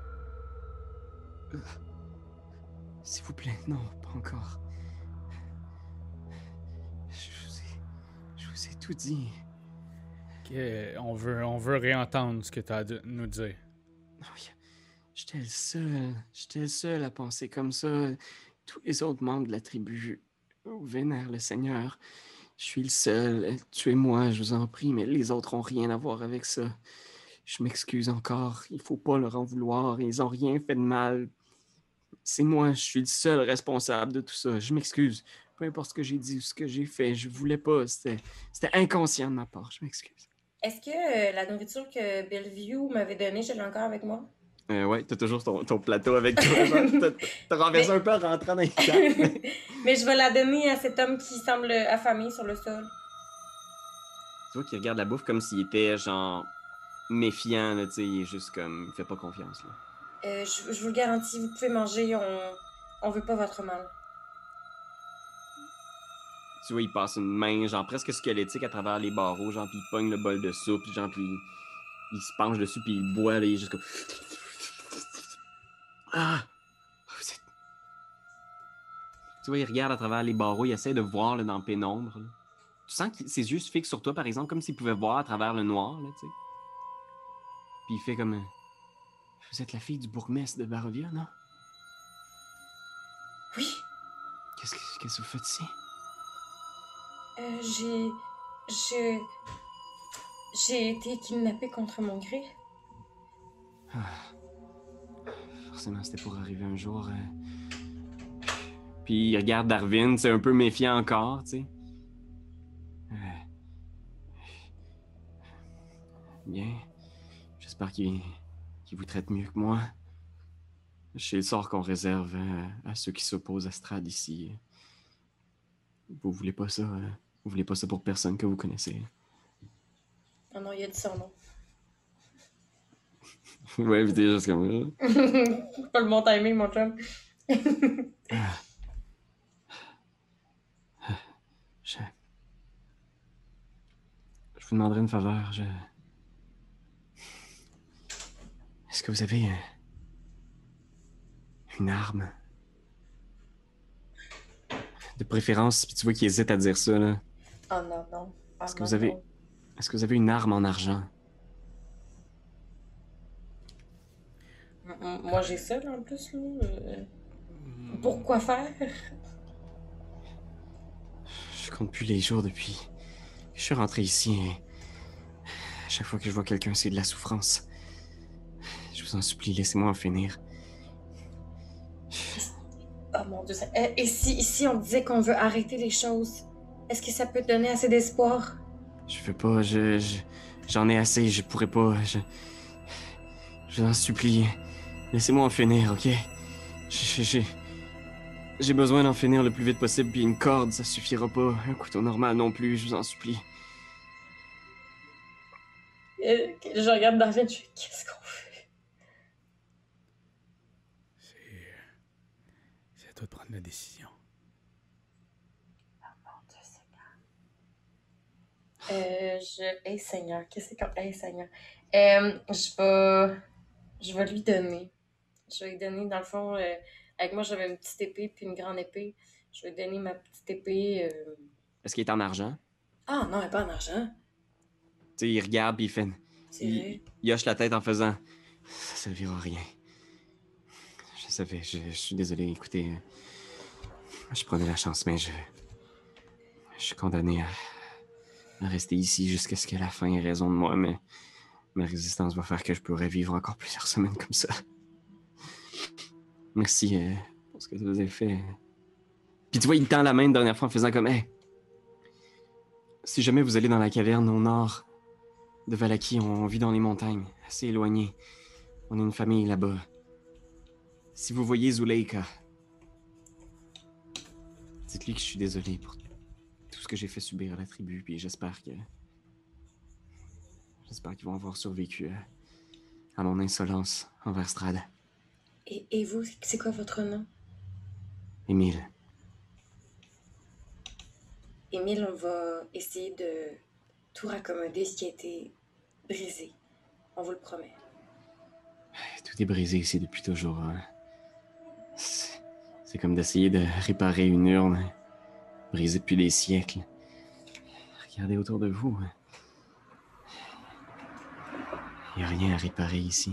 S'il vous plaît, non, pas encore. Je vous ai, je vous ai tout dit. Ok, on veut, on veut réentendre ce que tu as à nous dire. Non, J'étais le seul. J'étais le seul à penser comme ça. Tous les autres membres de la tribu vénèrent le Seigneur. Je suis le seul. Tuez-moi, je vous en prie, mais les autres ont rien à voir avec ça. Je m'excuse encore. Il faut pas leur en vouloir. Ils ont rien fait de mal. C'est moi, je suis le seul responsable de tout ça. Je m'excuse. Peu importe ce que j'ai dit ou ce que j'ai fait, je voulais pas. C'était c'était inconscient de ma part. Je m'excuse. Est-ce que euh, la nourriture que Bellevue m'avait donnée, je l'ai encore avec moi? Euh, ouais, t'as toujours ton, ton plateau avec toi. t'as- T'as renversé Mais- un peu en rentrant dans les sacs. Mais je vais la donner à cet homme qui semble affamé sur le sol. Tu vois qu'il regarde la bouffe comme s'il était genre méfiant, là, tu sais, il est juste comme, il fait pas confiance, là. Euh, je, je vous le garantis, vous pouvez manger, on, on veut pas votre mal. Tu vois, il passe une main, genre presque squelettique à travers les barreaux, genre, puis il pogne le bol de soupe, genre, puis il, il se penche dessus, puis il boit, là, il est juste comme... Ah! Vous êtes- Tu vois, il regarde à travers les barreaux, il essaie de voir, là, dans la pénombre, là. Tu sens que ses yeux se fixent sur toi, par exemple, comme s'il pouvait voir à travers le noir, là, tu sais. Puis il fait comme... euh, Vous êtes la fille du bourgmestre de Barovia, non? Oui, Qu'est-ce que, qu'est-ce que vous faites ici? euh, j'ai. Je. J'ai été kidnappée contre mon gré. Forcément, c'était pour arriver un jour. euh. Puis il regarde Darwin, c'est un peu méfiant encore, tu sais. Euh. Bien. J'espère qu'il vous traite mieux que moi. Je sais le sort qu'on réserve euh, à ceux qui s'opposent à Strad ici. Vous voulez pas ça, Vous voulez pas ça pour personne que vous connaissez. Oh non, il a dit son nom. ouais, puis t'es juste comme... euh. pas le bon timing, mon chum. Je... vous demanderai une faveur. Je... Est-ce que vous avez euh, une arme? De préférence, puis tu vois qu'il hésite à dire ça, là. Oh non, non. Ah, Est-ce que non, vous avez-. Est-ce que vous avez une arme en argent? Moi, j'ai ça, là, en plus, là. euh, Pourquoi faire? Je compte plus les jours depuis je suis rentré ici et à chaque fois que je vois quelqu'un, c'est de la souffrance. Je vous en supplie, laissez-moi en finir. Oh mon dieu. ça- Euh, Et si, et si on disait qu'on veut arrêter les choses, est-ce que ça peut te donner assez d'espoir? Je veux pas, je, je- j'en ai assez, je pourrais pas, je, je vous en supplie, laissez-moi en finir, ok? J'ai, besoin d'en finir le plus vite possible, puis une corde, ça suffira pas, un couteau normal non plus, je vous en supplie. Euh, Je regarde Darwin, je fais qu'est-ce qu'on fait? C'est. C'est à toi de prendre la décision. Euh, je. Hey Seigneur, qu'est-ce qu'on. Hey Seigneur? Euh, je vais. Je vais lui donner. Je vais lui donner, dans le fond, euh, avec moi j'avais une petite épée puis une grande épée. Je vais lui donner ma petite épée. euh, Est-ce qu'il est en argent? Ah non, elle est pas en argent. Tu sais, il regarde, puis il fait... Il, il hoche la tête en faisant. Ça servira à rien. Je savais, je, je suis désolé, écoutez. euh, Je prenais la chance, mais je. Je suis condamné à, à rester ici jusqu'à ce que la fin ait raison de moi, mais ma résistance va faire que je pourrais vivre encore plusieurs semaines comme ça. Merci euh, pour ce que vous avez fait. Puis tu vois, il tend la main une dernière fois en faisant comme Hey, si jamais vous allez dans la caverne au nord, de Valaki, on vit dans les montagnes, assez éloignées. On a une famille là-bas. Si vous voyez Zuleika, dites-lui que je suis désolé pour tout ce que j'ai fait subir à la tribu, puis j'espère que. J'espère qu'ils vont avoir survécu à, à mon insolence envers Strad. Et, et vous, c'est quoi votre nom? Émile, Émile, on va essayer de tout raccommoder ce qui a été brisé. On vous le promet. tout est brisé ici depuis toujours. hein. C'est comme d'essayer de réparer une urne brisée depuis des siècles. Regardez autour de vous. hein. Il n'y a rien à réparer ici.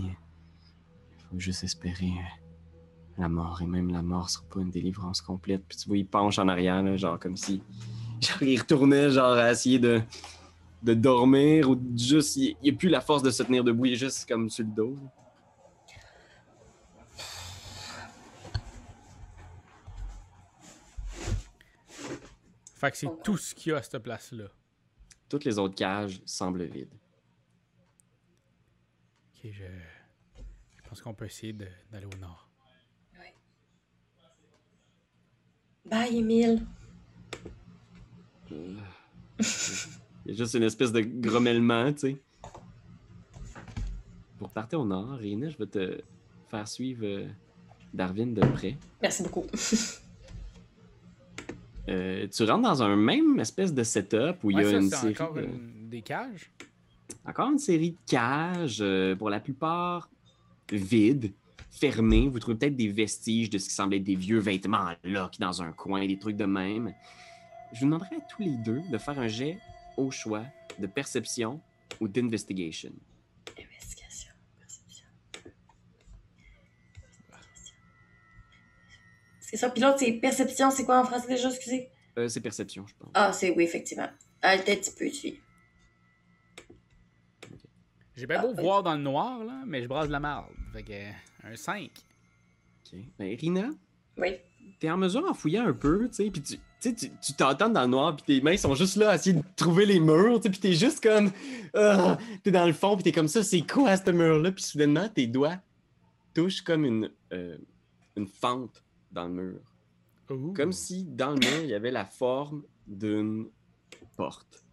Faut juste espérer euh, la mort. Et même la mort sera pas une délivrance complète. Puis tu vois, il penche en arrière, là, genre comme si. Genre, il retournait, genre, à essayer de, de dormir ou juste. Il n'y a plus la force de se tenir debout. Il est juste comme sur le dos. là. Fait que c'est tout ce qu'il y a à cette place-là. Toutes les autres cages semblent vides. Ok, je. Je pense qu'on peut essayer d'aller au nord. Bye, Émile. Il y a juste une espèce de grommellement, tu sais. Pour partir au nord, Rina, je vais te faire suivre euh, Darwin de près. Merci beaucoup. Euh, tu rentres dans un même espèce de setup où il y Ouais, a ça, une série. encore de- une- des cages? Encore une série de cages, euh, pour la plupart vides, fermées. Vous trouvez peut-être des vestiges de ce qui semble être des vieux vêtements là, qui dans un coin, des trucs de même. Je vous demanderai à tous les deux de faire un jet au choix de perception ou d'investigation. Investigation. Perception. C'est ça. Puis l'autre, c'est perception. C'est quoi en français déjà, excusez? Euh, c'est perception, je pense. Ah, c'est oui, effectivement. Ah, le tête, tu. J'ai bien beau voir dans le noir, là, mais je brasse de la marde. Fait que. Un 5. Ok. Ben, Rina, Oui. t'es en mesure en fouillant un peu, tu sais, puis tu tu tu tu t'entends dans le noir, puis tes mains sont juste là à essayer de trouver les murs, tu sais, puis t'es juste comme... ah, t'es dans le fond, puis t'es comme ça, c'est quoi ce mur-là? Puis soudainement, tes doigts touchent comme une, euh, une fente dans le mur. Comme si dans le mur, il y avait la forme d'une porte.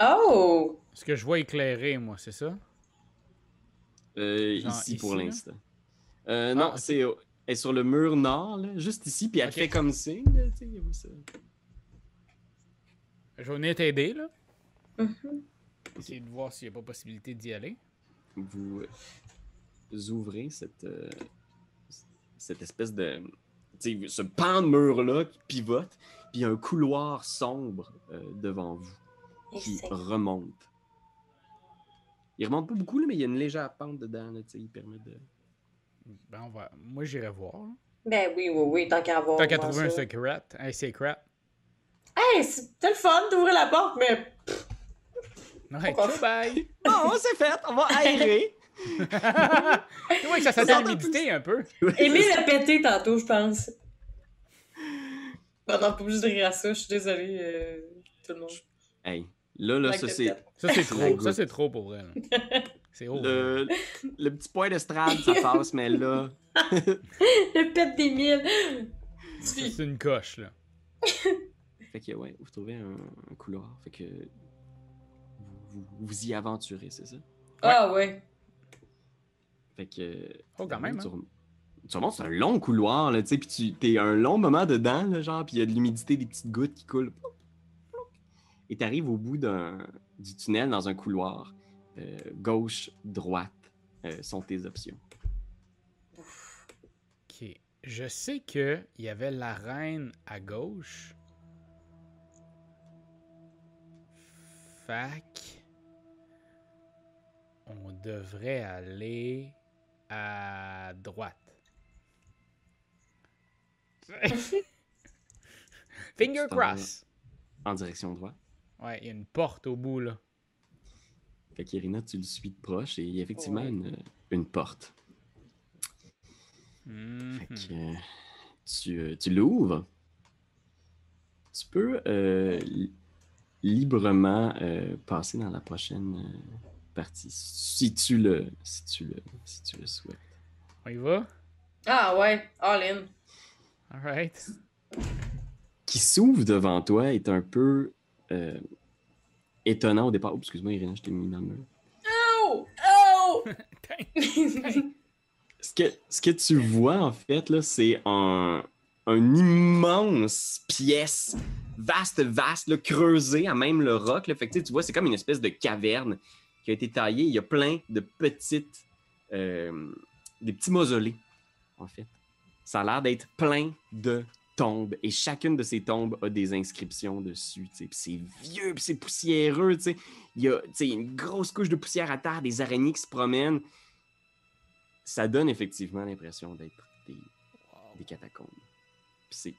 Oh! Ce que je vois éclairé, moi, c'est ça? Euh, Genre ici, ici, pour l'instant. Euh, non, ok. c'est au- elle est sur le mur nord, là, juste ici, puis elle fait comme signe, là, tu sais, il y a ça. Je vais venir t'aider, là. Mhm. Essayer de voir s'il n'y a pas possibilité d'y aller. Vous euh, ouvrez cette, euh, cette espèce de. tu sais, ce pan de mur-là qui pivote, puis il y a un couloir sombre euh, devant vous qui remonte. Il remonte pas beaucoup, là, mais il y a une légère pente dedans. Là, tu sais, il permet de. Ben, on va... Moi, j'irai voir. là. Ben oui, oui, oui, tant qu'à avoir. Tant qu'à voir trouver un secret. Un secret. Hey, c'était le fun d'ouvrir la porte, mais. Ouais, bye! Bon, c'est fait, on va aérer. Tu vois que ça sent Ça l'humidité un peu. Émile a pété tantôt, je pense. Non, non, pas obligé de rire à ça, je suis désolée, euh, tout le monde. hey, là, là, ça, c'est. Ça, c'est trop. Ça, c'est trop pour vrai. C'est haut. Le, le petit point d'estrade, ça passe, mais là. Le pet d'Émile. C'est une coche, là. Fait que, ouais, vous trouvez un, un couloir. Fait que. Vous, vous, vous y aventurez, c'est ça? Ah ouais. Fait que. Oh, quand même, Tu, hein. rem- tu remontes, c'est un long couloir, là, tu sais, puis tu t'es un long moment dedans, là, genre, puis il y a de l'humidité, des petites gouttes qui coulent. Et t'arrives au bout d'un, du tunnel dans un couloir. Euh, gauche, droite euh, sont tes options. Ok. Je sais que il y avait la reine à gauche. Fac. On devrait aller à droite. Finger Tu cross. En direction droite. Ouais, il y a une porte au bout là. Fait qu'Irina, tu le suis de proche et il y a effectivement Ouais. une, une porte. Mhm. Fait que euh, tu, euh, tu l'ouvres. Tu peux euh, li- librement euh, passer dans la prochaine partie, si tu le, si tu le, si tu le souhaites. On y va? Ah ouais, all in. Alright. Qui s'ouvre devant toi est un peu euh, étonnant au départ. Oups, excuse-moi, Irina, je t'ai mis dans le mur. Oh! Oh! Ce que, ce que tu vois, en fait, là, c'est un, un immense pièce, vaste, vaste, là, creusée à même le roc. Là. Fait que, tu vois, c'est comme une espèce de caverne qui a été taillée. Il y a plein de petites... euh, des petits mausolées, en fait. Ça a l'air d'être plein de tombes. Et chacune de ces tombes a des inscriptions dessus. c'est vieux, c'est poussiéreux. Il y a une grosse couche de poussière à terre, des araignées qui se promènent ça donne effectivement l'impression d'être des, des catacombes. C'est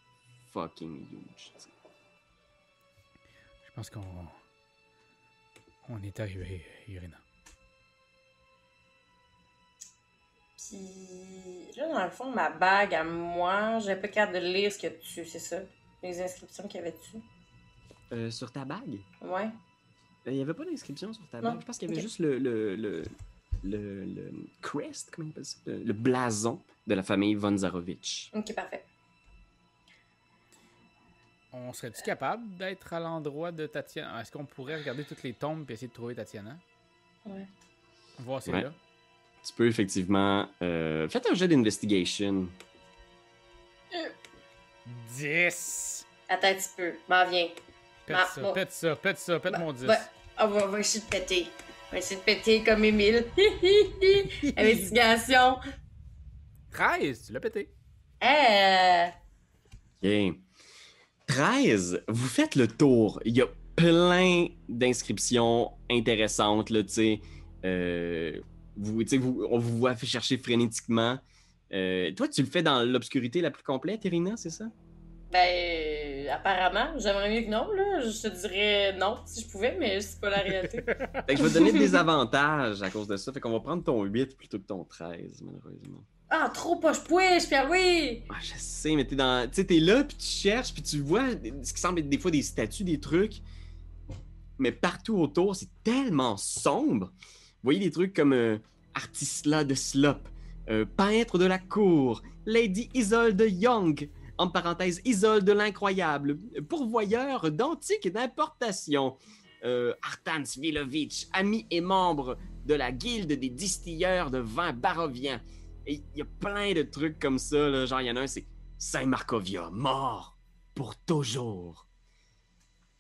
fucking huge. Je pense qu'on. On est arrivé, Irina. Puis là, dans le fond, ma bague à moi, j'avais pas capable de lire ce qu'il y a dessus, c'est ça? Les inscriptions qu'il y avait dessus? Euh, sur ta bague, Ouais. euh, il n'y avait pas d'inscription sur ta Non, bague? Je pense qu'il y avait juste le, le, le, le, le crest, comment on appelle ça? Le, blason de la famille von Zarovich. Ok, parfait. On serait-tu capable d'être à l'endroit de Tatiana? Est-ce qu'on pourrait regarder toutes les tombes et essayer de trouver Tatiana? Ouais. Voir si Ouais. là? Tu peux effectivement... Euh, faites un jet d'investigation. 10! Attends un petit peu. M'en viens. Pète Ah, ça, bon. pète ça, pète ça, pète Bah, mon 10. bah, on va, on va essayer de péter. On va essayer de péter comme Émile. Investigation. 13! Tu l'as pété. Euh... OK. 13, vous faites le tour. Il y a plein d'inscriptions intéressantes, là, tu sais. Euh, vous, on vous voit chercher frénétiquement. Euh, toi, tu le fais dans l'obscurité la plus complète, Irina, c'est ça? Ben, apparemment, j'aimerais mieux que non, là. Je te dirais non si je pouvais, mais c'est pas la réalité. Fait que je vais te donner des avantages à cause de ça. Fait qu'on va prendre ton 8 plutôt que ton 13, malheureusement. ah, trop poche-pouiche, Pierre-Louis! Ah, je sais, mais t'es dans. Tu sais, t'es là, puis tu cherches, puis tu vois ce qui semble être des fois des statues, des trucs. Mais partout autour, c'est tellement sombre. Voyez des trucs comme euh, Artisla de Slop, euh, peintre de la cour, Lady Isolde Young, en parenthèse Isolde l'incroyable, pourvoyeur d'antiques d'importation, euh, Artan Svilovitch, ami et membre de la guilde des distilleurs de vin baroviens. Et il y a plein de trucs comme ça, là. genre il y en a un, c'est Saint Markovia, mort pour toujours.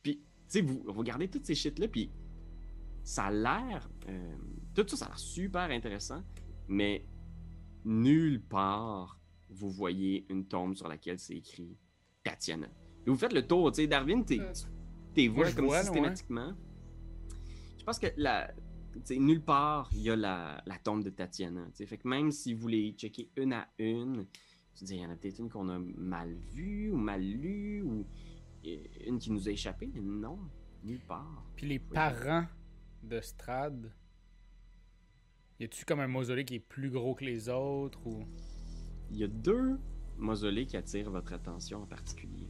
Puis sais, vous regardez toutes ces shit-là, puis ça a l'air. Euh, tout ça, ça a l'air super intéressant, mais nulle part vous voyez une tombe sur laquelle c'est écrit Tatiana. Et vous faites le tour, tu sais, Darwin, t'es, Mm. t'es vois je comme vois, systématiquement. Je pense que la, nulle part il y a la, la tombe de Tatiana. tu sais. Fait que même si vous les checkez une à une, tu dis, il y en a peut-être une qu'on a mal vue ou mal lue ou euh, une qui nous a échappé, mais non, nulle part. Puis les parents de Strad, y a-tu comme un mausolée qui est plus gros que les autres ou? Il y a deux mausolées qui attirent votre attention en particulier.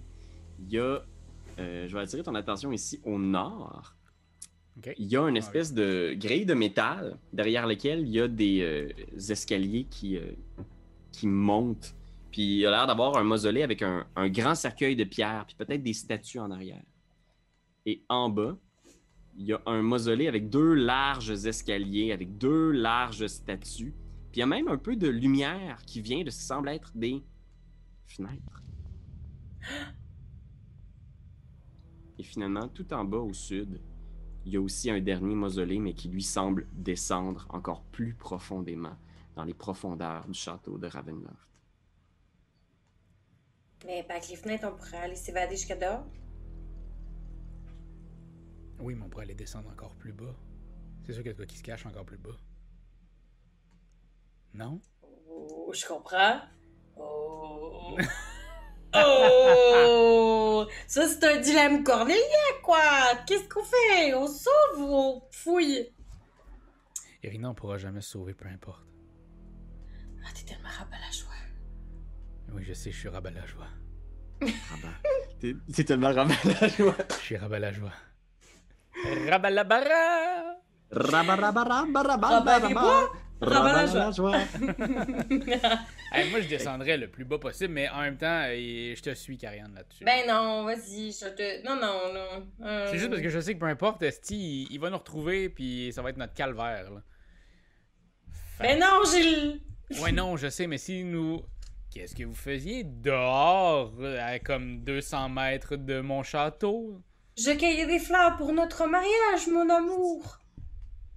Il y a, euh, je vais attirer ton attention ici au nord. Il y a une espèce de grille de métal derrière laquelle il y a des euh, escaliers qui, euh, qui montent. Puis il a l'air d'avoir un mausolée avec un, un grand cercueil de pierre, puis peut-être des statues en arrière. Et en bas, il y a un mausolée avec deux larges escaliers, avec deux larges statues. Puis il y a même un peu de lumière qui vient de ce qui semble être des fenêtres. Et finalement, tout en bas au sud, il y a aussi un dernier mausolée, mais qui lui semble descendre encore plus profondément dans les profondeurs du château de Ravenloft. Mais avec les fenêtres, on pourrait aller s'évader jusqu'à dehors? Oui, mais on pourrait aller descendre encore plus bas. C'est sûr qu'il y a de quoi qui se cache encore plus bas. Non? Oh, je comprends. Oh. oh! Ça, c'est un dilemme cornélien, quoi! Qu'est-ce qu'on fait? On sauve ou on fouille? Irina, on pourra jamais se sauver, peu importe. Ah, t'es tellement rabat la joie. Oui, je sais, je suis rabat la joie. Rabat. T'es- C'est tellement rabat la joie. Je suis rabat la joie. Rabat la bara! Rabat, rabat, rabat, rabat, Rabat les rabat. bois, rabat la joie. Hey, moi, je descendrais le plus bas possible, mais en même temps, euh, je te suis, Karianne, là-dessus. ben non, vas-y, je te. Non, non, non. Euh, C'est juste parce que je sais que peu importe, Esti, il, il va nous retrouver, puis ça va être notre calvaire. Là. Ben non, Gilles! Ouais, non, je sais, mais si nous. Qu'est-ce que vous faisiez dehors, euh, à comme 200 mètres de mon château? Je cueillais des fleurs pour notre mariage, mon amour!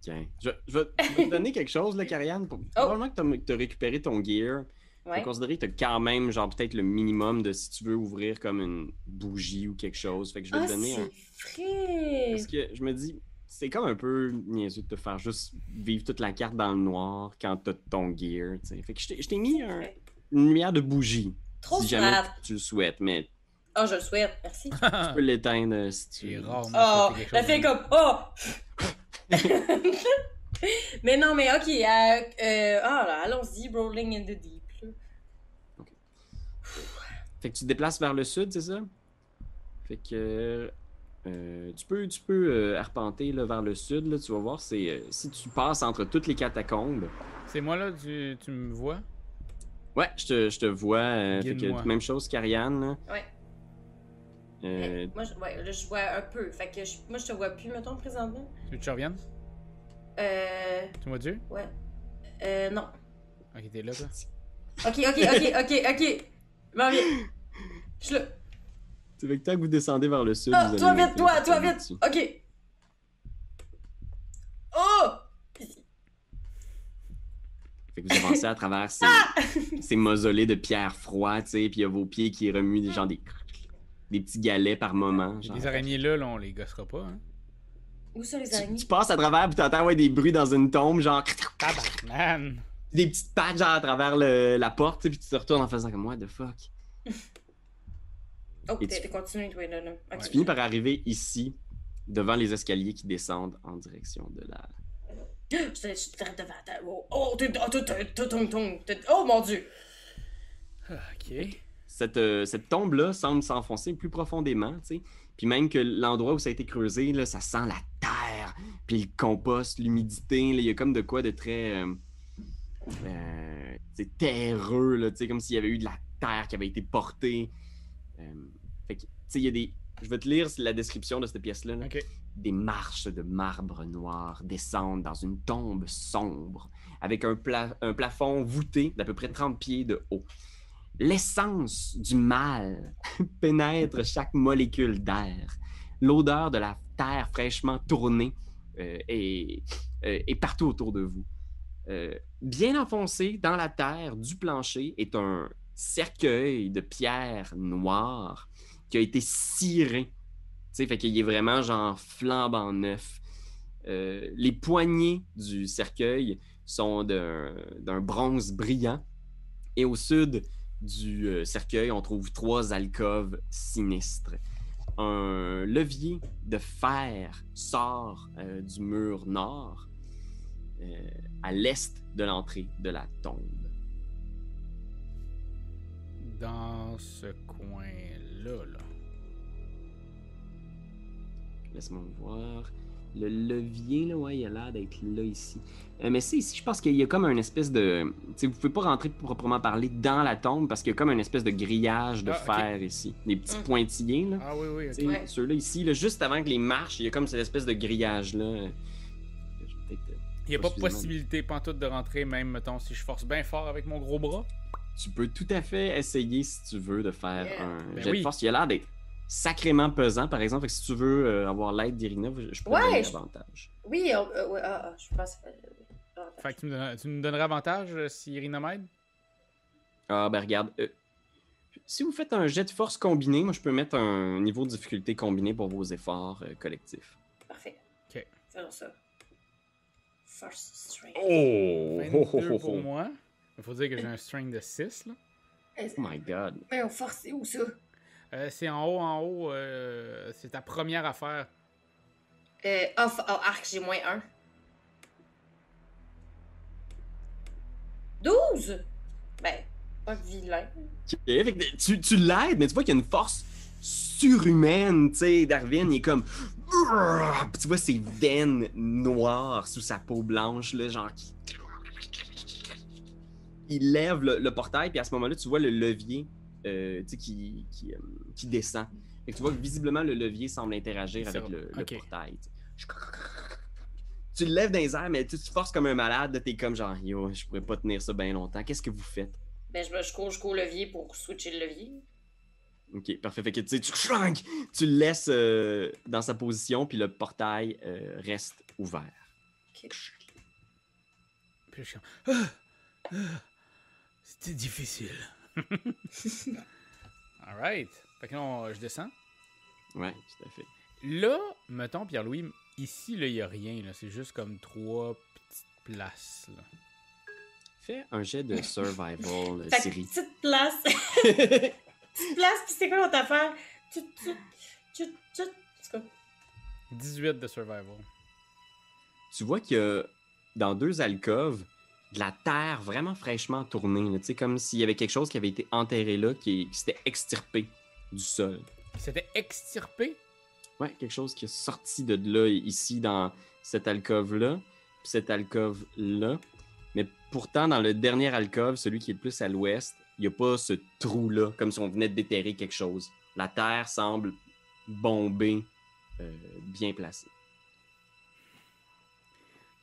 Tiens, je, je vais, je vais te donner quelque chose, là, Karianne. Pour, Probablement que tu as récupéré ton gear. Ouais. Faut considérer que tu as quand même, genre, peut-être le minimum de si tu veux ouvrir comme une bougie ou quelque chose. Fait que je vais Ah, te donner un. c'est vrai! Parce que je me dis, c'est comme un peu niaiseux de te faire juste vivre toute la carte dans le noir quand t'as ton gear. Fait que je t'ai- je mis un- une lumière de bougie, Trop si jamais tu le souhaites, mais Oh, je le souhaite, merci. tu peux l'éteindre euh, si tu C'est veux. rare, Oh, la fille comme Oh! mais non, mais ok. Euh, euh, ah là, allons-y, rolling in the deep. là. Fait que tu te déplaces vers le sud, c'est ça? Fait que euh, tu peux, tu peux euh, arpenter là, vers le sud, là, tu vas voir, c'est euh, si tu passes entre toutes les catacombes. C'est moi, là, tu, tu me vois? Ouais, je te, je te vois. euh, fait que Guide-moi. même chose qu'Ariane. Ouais. Euh, Moi, je, ouais, là, je vois un peu. Fait que je- moi, je te vois plus, mettons, présentement. Tu veux que je revienne? Euh. Tu me vois-tu? Ouais. Euh, non. Ok, t'es là, toi? Ok, ok, ok, ok, ok. M'en viens. Je suis là. C'est que tant que vous descendez vers le sud. Ah, vous toi vite, toi, toi vite. dessus. Ok. Oh! Fait que vous avancez à travers ces, Ah! ces mausolées de pierre froide, tu sais, puis il y a vos pieds qui remuent des, genre des, des petits galets par moment. genre. Les araignées là, là, on les gossera pas, hein? Où sont les Tu, araignées? tu passes à travers, puis t'entends ouais, des bruits dans une tombe, genre Tabarnan! des petites pattes genre à travers le- la porte, tu sais, puis tu te retournes en faisant comme what the fuck. Oh, Et tu- toi, là. là. Tu finis par arriver ici, devant les escaliers qui descendent en direction de la. Je devant ta. Oh, oh, oh, oh, mon dieu! Ok. Cette, euh, cette tombe-là semble s'enfoncer plus profondément, tu sais. Puis même que l'endroit où ça a été creusé, là, ça sent la terre, puis le compost, l'humidité, il y a comme de quoi de très. Euh, euh, terreux, là, tu sais, comme s'il y avait eu de la terre qui avait été portée. Euh, fait que, tu sais, il y a des. Je vais te lire la description de cette pièce-là. là. Des marches de marbre noir descendent dans une tombe sombre, avec un, pla- un plafond voûté d'à peu près 30 pieds de haut. L'essence du mal pénètre chaque molécule d'air, l'odeur de la terre fraîchement tournée euh, est, euh, est partout autour de vous. Euh, bien enfoncé dans la terre du plancher est un cercueil de pierre noire qui a été ciré. Tu fait qu'il est vraiment genre flambant neuf. Les poignées du cercueil sont d'un bronze brillant. Et au sud du euh, cercueil, on trouve trois alcôves sinistres. Un levier de fer sort euh, du mur nord euh, à l'est de l'entrée de la tombe. Dans ce coin-là, là. Laisse-moi voir. Le levier, là, ouais, il a l'air d'être là ici. Euh, mais c'est ici, je pense qu'il y a comme un espèce de. Tu sais, vous pouvez pas rentrer proprement parler dans la tombe parce qu'il y a comme une espèce de grillage de Ah, fer ici. Des petits Mm. pointillés, là. Ah oui, oui, Tu ok. sais, Ouais. Ceux-là ici, là, juste avant que les marches, il y a comme cette espèce de grillage-là. euh, euh, Il n'y a pas Excusez-moi. possibilité pantoute de rentrer, même, mettons, si je force bien fort avec mon gros bras. Tu peux tout à fait essayer si tu veux de faire Yeah. un Ben jet oui. de force. Il a l'air d'être sacrément pesant, par exemple. Fait que si tu veux euh, avoir l'aide d'Irina, je peux te Ouais, donner je- l'avantage. Oui, euh, euh, ouais, ah, ah, je pense. euh, Fait que tu me, donnes- tu me avantage euh, si Irina m'aide? Ah, ben regarde. euh, si vous faites un jet de force combiné, moi je peux mettre un niveau de difficulté combiné pour vos efforts euh, collectifs. Parfait. Ok. Faisons ça. First strength. Oh! 22 pour moi. Il faut dire que j'ai un string de 6, là. Oh my god. Mais on force, c'est où ça? Euh, c'est en haut, en haut. euh, c'est ta première affaire. Euh, off, oh, arc, j'ai moins 1. 12! Ben, pas vilain. Ok, fait que tu, tu l'aides, mais tu vois qu'il y a une force surhumaine, tu sais. Darwin, il est comme. Puis tu vois ses veines noires sous sa peau blanche, là, genre. qui- Il lève le, le portail, puis à ce moment-là, tu vois le levier euh, tu sais, qui, qui, euh, qui descend. Que tu vois que visiblement, le levier semble interagir avec le, portail. tu le lèves dans les airs, mais tu te forces comme un malade, t'es comme genre, yo, je pourrais pas tenir ça bien longtemps. Qu'est-ce que vous faites? Ben, je, je cours jusqu'au levier pour switcher le levier. Ok, parfait. Fait que tu sais, tu, le laisses euh, dans sa position, puis le portail euh, reste ouvert. Ok. Puis je suis comme, Ah! Ah! C'était difficile. Alright. Fait que là, on- je descends. Ouais, tout à fait. Là, mettons, Pierre-Louis, ici, là, il n'y a rien. là. C'est juste comme trois petites places. Là. Fais un jet de survival, euh, Fait que Siri. petite place. petite place, pis c'est quoi l'autre affaire? Tut, tut, tut, tut. C'est quoi? 18 de survival. tu vois qu'il y a dans deux alcôves de la terre vraiment fraîchement tournée. là. Comme s'il y avait quelque chose qui avait été enterré là, qui, qui s'était extirpé du sol. C'était extirpé? Ouais, quelque chose qui est sorti de là, ici, dans cette alcôve-là, puis cette alcôve-là. Mais pourtant, dans le dernier alcôve, celui qui est le plus à l'ouest, il n'y a pas ce trou-là, comme si on venait de déterrer quelque chose. La terre semble bombée, euh, bien placée.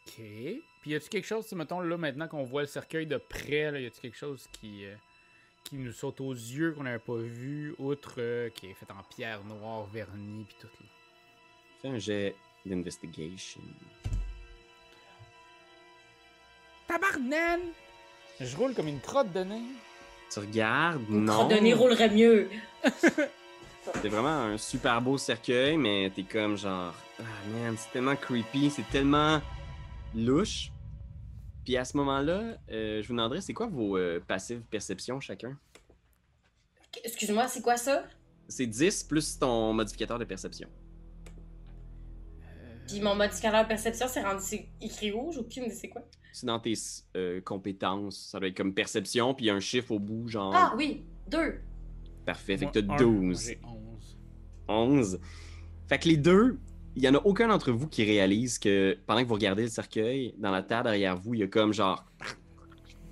OK. Puis y a-tu quelque chose, mettons, là, maintenant qu'on voit le cercueil de près, là, y a-tu quelque chose qui, euh, qui nous saute aux yeux qu'on n'avait pas vu, outre euh, qui est fait en pierre noire, vernie, puis tout, là? Fais un jet d'investigation. Tabarnan! Je roule comme une crotte de nez. Tu regardes, Une non. crotte de nez roulerait mieux. C'est vraiment un super beau cercueil, mais t'es comme genre, ah man, c'est tellement creepy, c'est tellement louche. Puis à ce moment-là, euh, je vous demanderais, c'est quoi vos euh, passives perception chacun? Excuse-moi, c'est quoi ça? C'est 10 plus ton modificateur de perception. Puis mon modificateur de perception, c'est rendu c'est écrit rouge, aucune idée c'est quoi? C'est dans tes euh, compétences. Ça doit être comme perception, puis un chiffre au bout, genre. Ah oui, deux. Parfait, fait que t'as un, 12. J'ai 11. 11. Fait que les deux, il y en a aucun d'entre vous qui réalise que pendant que vous regardez le cercueil, dans la terre derrière vous, il y a comme genre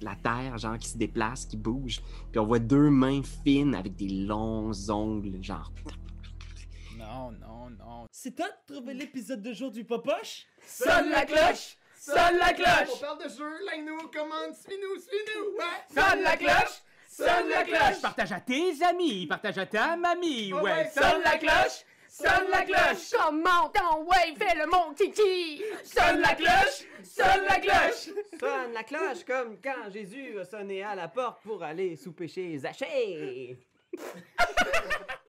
la terre genre qui se déplace, qui bouge, puis on voit deux mains fines avec des longs ongles, genre Non, non, non. C'est toi de trouver l'épisode de jour du Popoche? Sonne la cloche! Sonne la On cloche! parle de jeu, like-nous, commande, suis-nous, suis-nous! Ouais! Sonne la cloche! Sonne la cloche! Partage à tes amis, partage à ta mamie, ouais. ouais, Sonne la cloche! Sonne la cloche! Comment ton way fait le mon kiki? Sonne la cloche! Sonne la cloche! Sonne la cloche comme quand Jésus a sonné à la porte pour aller souper chez Zachée.